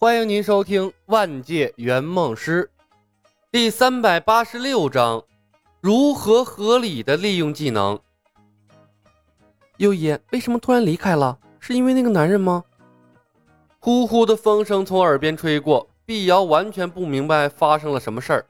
欢迎您收听《万界圆梦师》第三百八十六章：如何合理的利用技能。优爷为什么突然离开了？是因为那个男人吗？呼呼的风声从耳边吹过，碧瑶完全不明白发生了什么事儿。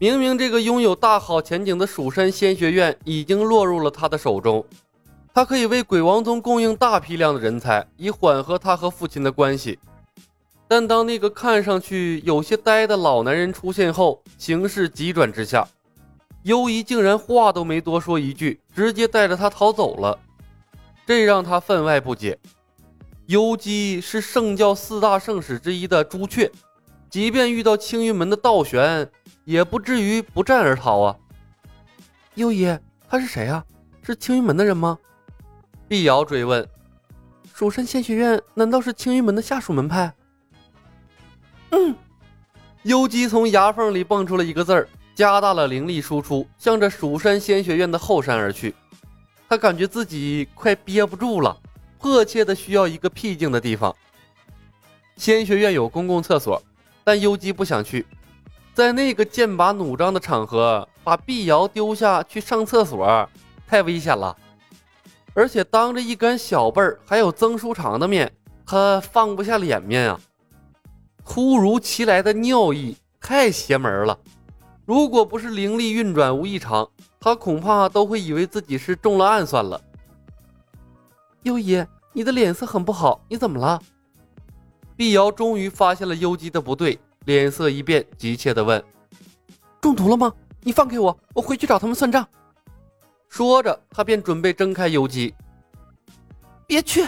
明明这个拥有大好前景的蜀山仙学院已经落入了他的手中，他可以为鬼王宗供应大批量的人才，以缓和他和父亲的关系。但当那个看上去有些呆的老男人出现后，形势急转直下，幽姨竟然话都没多说一句，直接带着他逃走了，这让他分外不解。优姬是圣教四大圣使之一的朱雀，即便遇到青云门的道玄，也不至于不战而逃啊。幽姨，他是谁啊？是青云门的人吗？碧瑶追问。蜀山仙学院难道是青云门的下属门派？嗯，幽姬从牙缝里蹦出了一个字儿，加大了灵力输出，向着蜀山仙学院的后山而去。他感觉自己快憋不住了，迫切的需要一个僻静的地方。仙学院有公共厕所，但幽姬不想去，在那个剑拔弩张的场合，把碧瑶丢下去上厕所太危险了，而且当着一干小辈儿还有曾书长的面，他放不下脸面啊。突如其来的尿意太邪门了，如果不是灵力运转无异常，他恐怕都会以为自己是中了暗算了。幽姨，你的脸色很不好，你怎么了？碧瑶终于发现了幽姬的不对，脸色一变，急切地问：“中毒了吗？你放开我，我回去找他们算账。”说着，他便准备挣开幽姬。别去！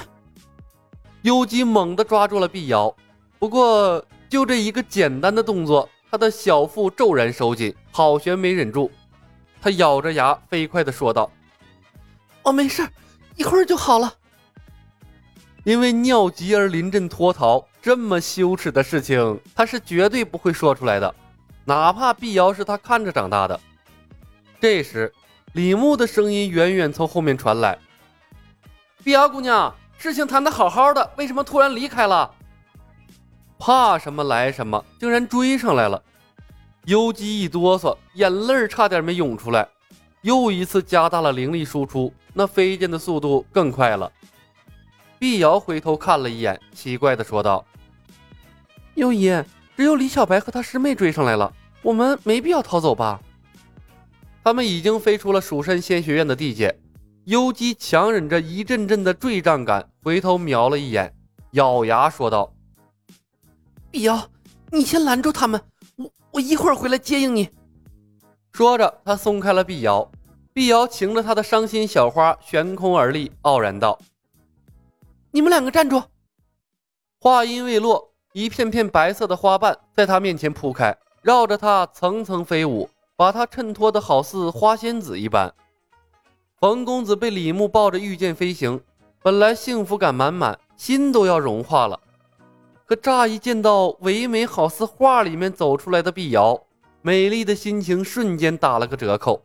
幽姬猛地抓住了碧瑶。不过，就这一个简单的动作，他的小腹骤然收紧，好悬没忍住。他咬着牙，飞快地说道：“我没事，一会儿就好了。”因为尿急而临阵脱逃，这么羞耻的事情，他是绝对不会说出来的，哪怕碧瑶是他看着长大的。这时，李牧的声音远远从后面传来：“碧瑶姑娘，事情谈得好好的，为什么突然离开了？”怕什么来什么，竟然追上来了！幽姬一哆嗦，眼泪差点没涌出来。又一次加大了灵力输出，那飞剑的速度更快了。碧瑶回头看了一眼，奇怪的说道：“幽姨，只有李小白和他师妹追上来了，我们没必要逃走吧？”他们已经飞出了蜀山仙学院的地界。幽姬强忍着一阵阵的坠胀感，回头瞄了一眼，咬牙说道。碧瑶，你先拦住他们，我我一会儿回来接应你。说着，他松开了碧瑶。碧瑶擎着他的伤心小花悬空而立，傲然道：“你们两个站住！”话音未落，一片片白色的花瓣在他面前铺开，绕着他层层飞舞，把他衬托的好似花仙子一般。冯公子被李牧抱着御剑飞行，本来幸福感满满，心都要融化了。可乍一见到唯美好似画里面走出来的碧瑶，美丽的心情瞬间打了个折扣。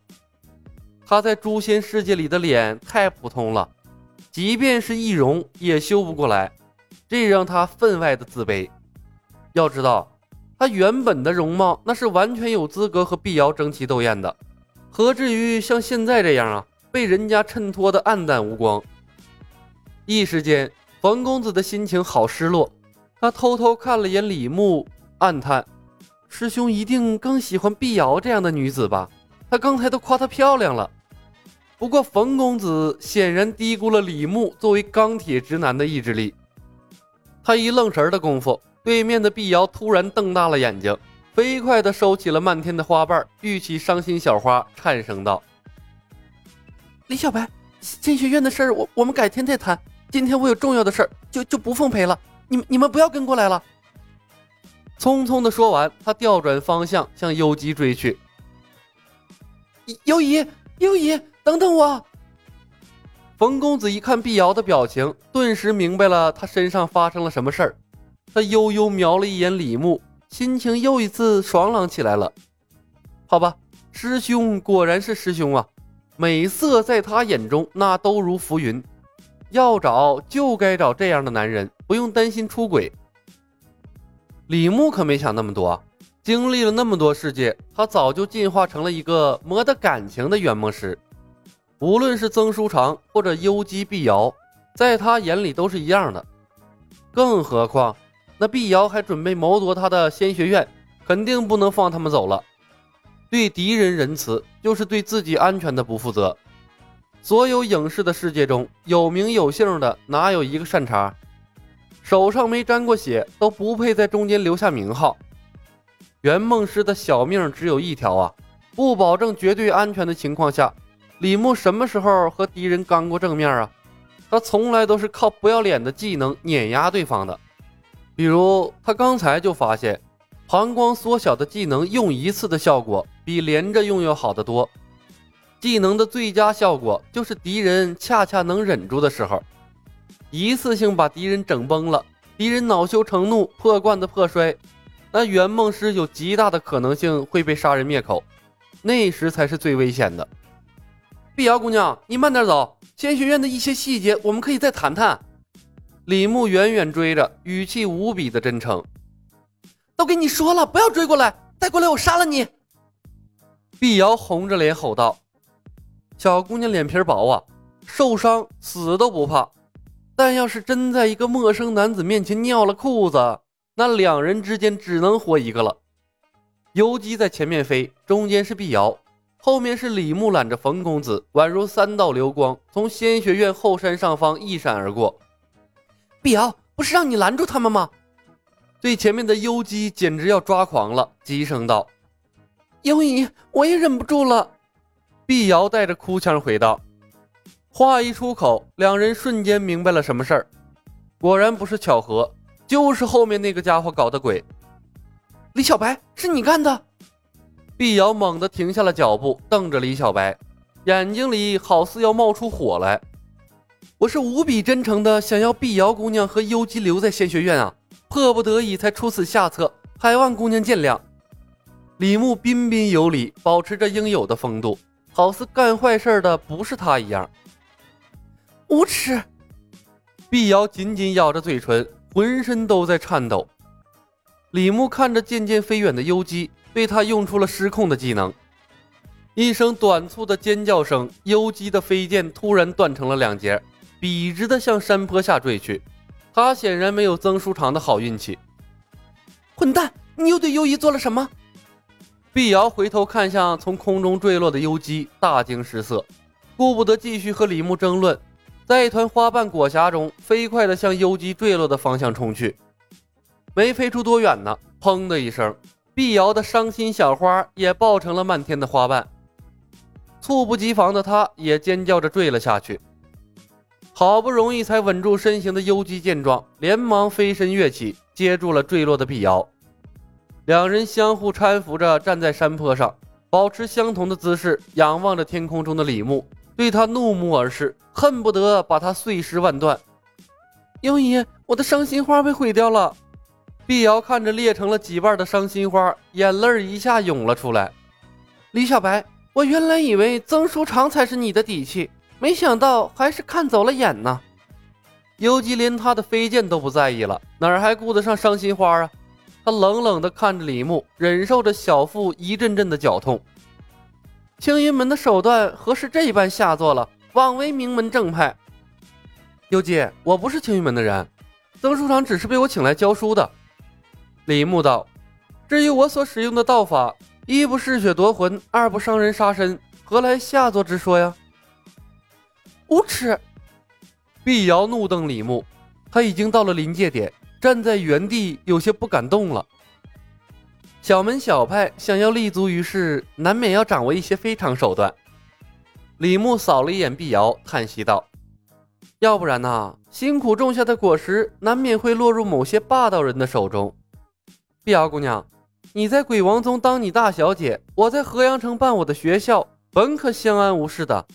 她在诛仙世界里的脸太普通了，即便是易容也修不过来，这让她分外的自卑。要知道，她原本的容貌那是完全有资格和碧瑶争奇斗艳的，何至于像现在这样啊，被人家衬托的黯淡无光。一时间，冯公子的心情好失落。他偷偷看了眼李牧，暗叹：“师兄一定更喜欢碧瑶这样的女子吧？他刚才都夸她漂亮了。”不过冯公子显然低估了李牧作为钢铁直男的意志力。他一愣神的功夫，对面的碧瑶突然瞪大了眼睛，飞快地收起了漫天的花瓣，玉起伤心小花，颤声道：“李小白，仙学院的事儿，我我们改天再谈。今天我有重要的事儿，就就不奉陪了。”你们你们不要跟过来了！匆匆的说完，他调转方向向优姬追去。优姨，优姨，等等我！冯公子一看碧瑶的表情，顿时明白了他身上发生了什么事儿。他悠悠瞄了一眼李牧，心情又一次爽朗起来了。好吧，师兄果然是师兄啊，美色在他眼中那都如浮云。要找就该找这样的男人，不用担心出轨。李牧可没想那么多，经历了那么多世界，他早就进化成了一个没得感情的圆梦师。无论是曾书长或者幽姬碧瑶，在他眼里都是一样的。更何况，那碧瑶还准备谋夺他的仙学院，肯定不能放他们走了。对敌人仁慈，就是对自己安全的不负责。所有影视的世界中有名有姓的，哪有一个善茬？手上没沾过血，都不配在中间留下名号。圆梦师的小命只有一条啊！不保证绝对安全的情况下，李牧什么时候和敌人刚过正面啊？他从来都是靠不要脸的技能碾压对方的。比如他刚才就发现，膀胱缩小的技能用一次的效果比连着用要好得多。技能的最佳效果就是敌人恰恰能忍住的时候。一次性把敌人整崩了，敌人恼羞成怒，破罐子破摔，那圆梦师有极大的可能性会被杀人灭口，那时才是最危险的。碧瑶姑娘，你慢点走，仙学院的一些细节我们可以再谈谈。李牧远远追着，语气无比的真诚。都跟你说了，不要追过来，再过来我杀了你！碧瑶红着脸吼道：“小姑娘脸皮薄啊，受伤死都不怕。”但要是真在一个陌生男子面前尿了裤子，那两人之间只能活一个了。游击在前面飞，中间是碧瑶，后面是李牧揽着冯公子，宛如三道流光从仙学院后山上方一闪而过。碧瑶，不是让你拦住他们吗？对前面的游击简直要抓狂了，急声道：“幽姨，我也忍不住了。”碧瑶带着哭腔回道。话一出口，两人瞬间明白了什么事儿。果然不是巧合，就是后面那个家伙搞的鬼。李小白，是你干的？碧瑶猛地停下了脚步，瞪着李小白，眼睛里好似要冒出火来。我是无比真诚的，想要碧瑶姑娘和幽姬留在仙学院啊，迫不得已才出此下策，还望姑娘见谅。李牧彬彬有礼，保持着应有的风度，好似干坏事的不是他一样。无耻！碧瑶紧紧咬着嘴唇，浑身都在颤抖。李牧看着渐渐飞远的幽姬，对他用出了失控的技能。一声短促的尖叫声，幽姬的飞剑突然断成了两截，笔直的向山坡下坠去。他显然没有曾书长的好运气。混蛋！你又对幽姨做了什么？碧瑶回头看向从空中坠落的幽姬，大惊失色，顾不得继续和李牧争论。在一团花瓣裹挟中，飞快地向幽姬坠落的方向冲去。没飞出多远呢，砰的一声，碧瑶的伤心小花也爆成了漫天的花瓣。猝不及防的她，也尖叫着坠了下去。好不容易才稳住身形的幽姬见状，连忙飞身跃起，接住了坠落的碧瑶。两人相互搀扶着站在山坡上，保持相同的姿势，仰望着天空中的李牧。对他怒目而视，恨不得把他碎尸万段。幽姨，我的伤心花被毁掉了。碧瑶看着裂成了几瓣的伤心花，眼泪一下涌了出来。李小白，我原来以为曾书长才是你的底气，没想到还是看走了眼呢。幽姬连他的飞剑都不在意了，哪还顾得上伤心花啊？他冷冷地看着李牧，忍受着小腹一阵阵的绞痛。青云门的手段何时这般下作了？枉为名门正派。幽姬，我不是青云门的人，曾书长只是被我请来教书的。李牧道：“至于我所使用的道法，一不嗜血夺魂，二不伤人杀身，何来下作之说呀？”无耻！碧瑶怒瞪李牧，他已经到了临界点，站在原地有些不敢动了。小门小派想要立足于世，难免要掌握一些非常手段。李牧扫了一眼碧瑶，叹息道：“要不然呢？辛苦种下的果实，难免会落入某些霸道人的手中。”碧瑶姑娘，你在鬼王宗当你大小姐，我在河阳城办我的学校，本可相安无事的。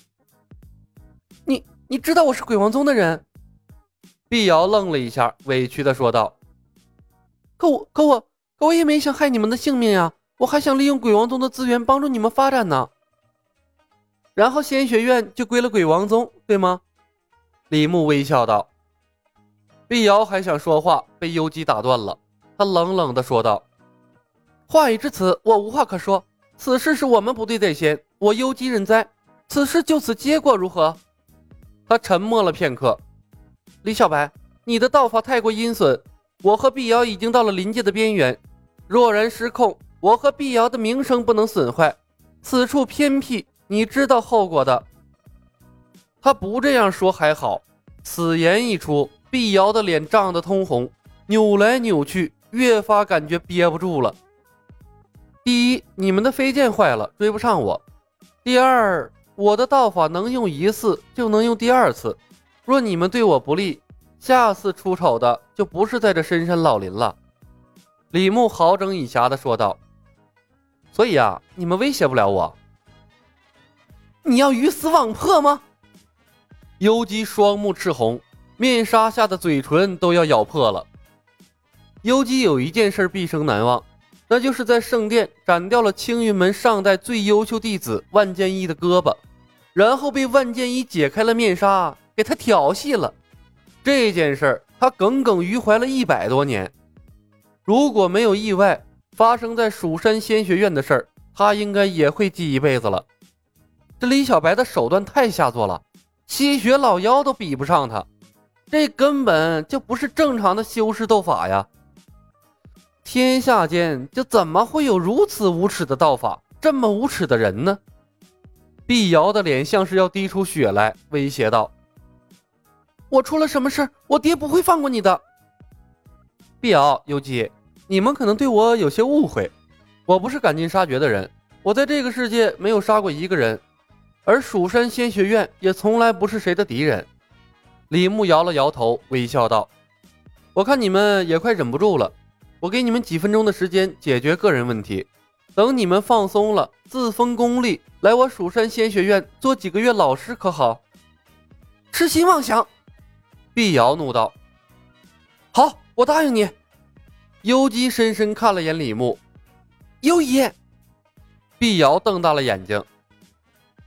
你你知道我是鬼王宗的人？碧瑶愣了一下，委屈的说道：“可我可我。”我也没想害你们的性命呀，我还想利用鬼王宗的资源帮助你们发展呢。然后仙学院就归了鬼王宗，对吗？李牧微笑道。碧瑶还想说话，被幽姬打断了。他冷冷地说道：“话已至此，我无话可说。此事是我们不对在先，我幽姬认栽。此事就此结果如何？”他沉默了片刻。李小白，你的道法太过阴损，我和碧瑶已经到了临界的边缘。若然失控，我和碧瑶的名声不能损坏。此处偏僻，你知道后果的。他不这样说还好，此言一出，碧瑶的脸涨得通红，扭来扭去，越发感觉憋不住了。第一，你们的飞剑坏了，追不上我；第二，我的道法能用一次就能用第二次，若你们对我不利，下次出丑的就不是在这深山老林了。李牧好整以暇的说道：“所以啊，你们威胁不了我。你要鱼死网破吗？”幽姬双目赤红，面纱下的嘴唇都要咬破了。幽姬有一件事毕生难忘，那就是在圣殿斩掉了青云门上代最优秀弟子万剑一的胳膊，然后被万剑一解开了面纱，给他调戏了。这件事儿他耿耿于怀了一百多年。如果没有意外，发生在蜀山仙学院的事儿，他应该也会记一辈子了。这李小白的手段太下作了。吸血老妖都比不上他，这根本就不是正常的修士斗法呀！天下间就怎么会有如此无耻的道法，这么无耻的人呢？碧瑶的脸像是要滴出血来，威胁道：“我出了什么事？我爹不会放过你的。”碧瑶、幽姬，你们可能对我有些误会，我不是赶尽杀绝的人，我在这个世界没有杀过一个人。而蜀山仙学院也从来不是谁的敌人。李牧摇了摇头，微笑道：“我看你们也快忍不住了，我给你们几分钟的时间解决个人问题。等你们放松了，自封功力，来我蜀山仙学院做几个月老师，可好？”痴心妄想！碧瑶怒道：“好，我答应你。”幽姬深深看了眼李牧，幽姨。碧瑶瞪大了眼睛。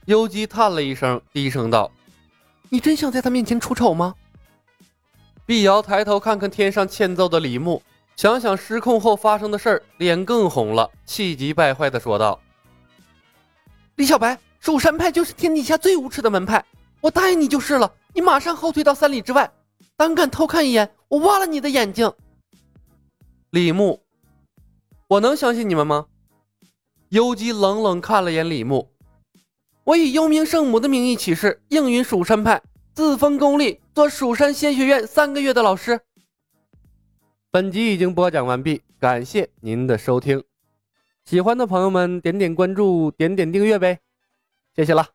幽姬叹了一声，低声道：“你真想在他面前出丑吗？”碧瑶抬头看看天上欠揍的李牧，想想失控后发生的事儿，脸更红了，气急败坏的说道：“李小白，蜀山派就是天底下最无耻的门派，我答应你就是了。你马上后退到三里之外，胆敢偷看一眼，我挖了你的眼睛。”李牧，我能相信你们吗？幽姬冷冷看了眼李牧。我以幽冥圣母的名义起誓，应允蜀山派自封功力，做蜀山仙学院三个月的老师。本集已经播讲完毕，感谢您的收听。喜欢的朋友们，点点关注，点点订阅呗，谢谢了。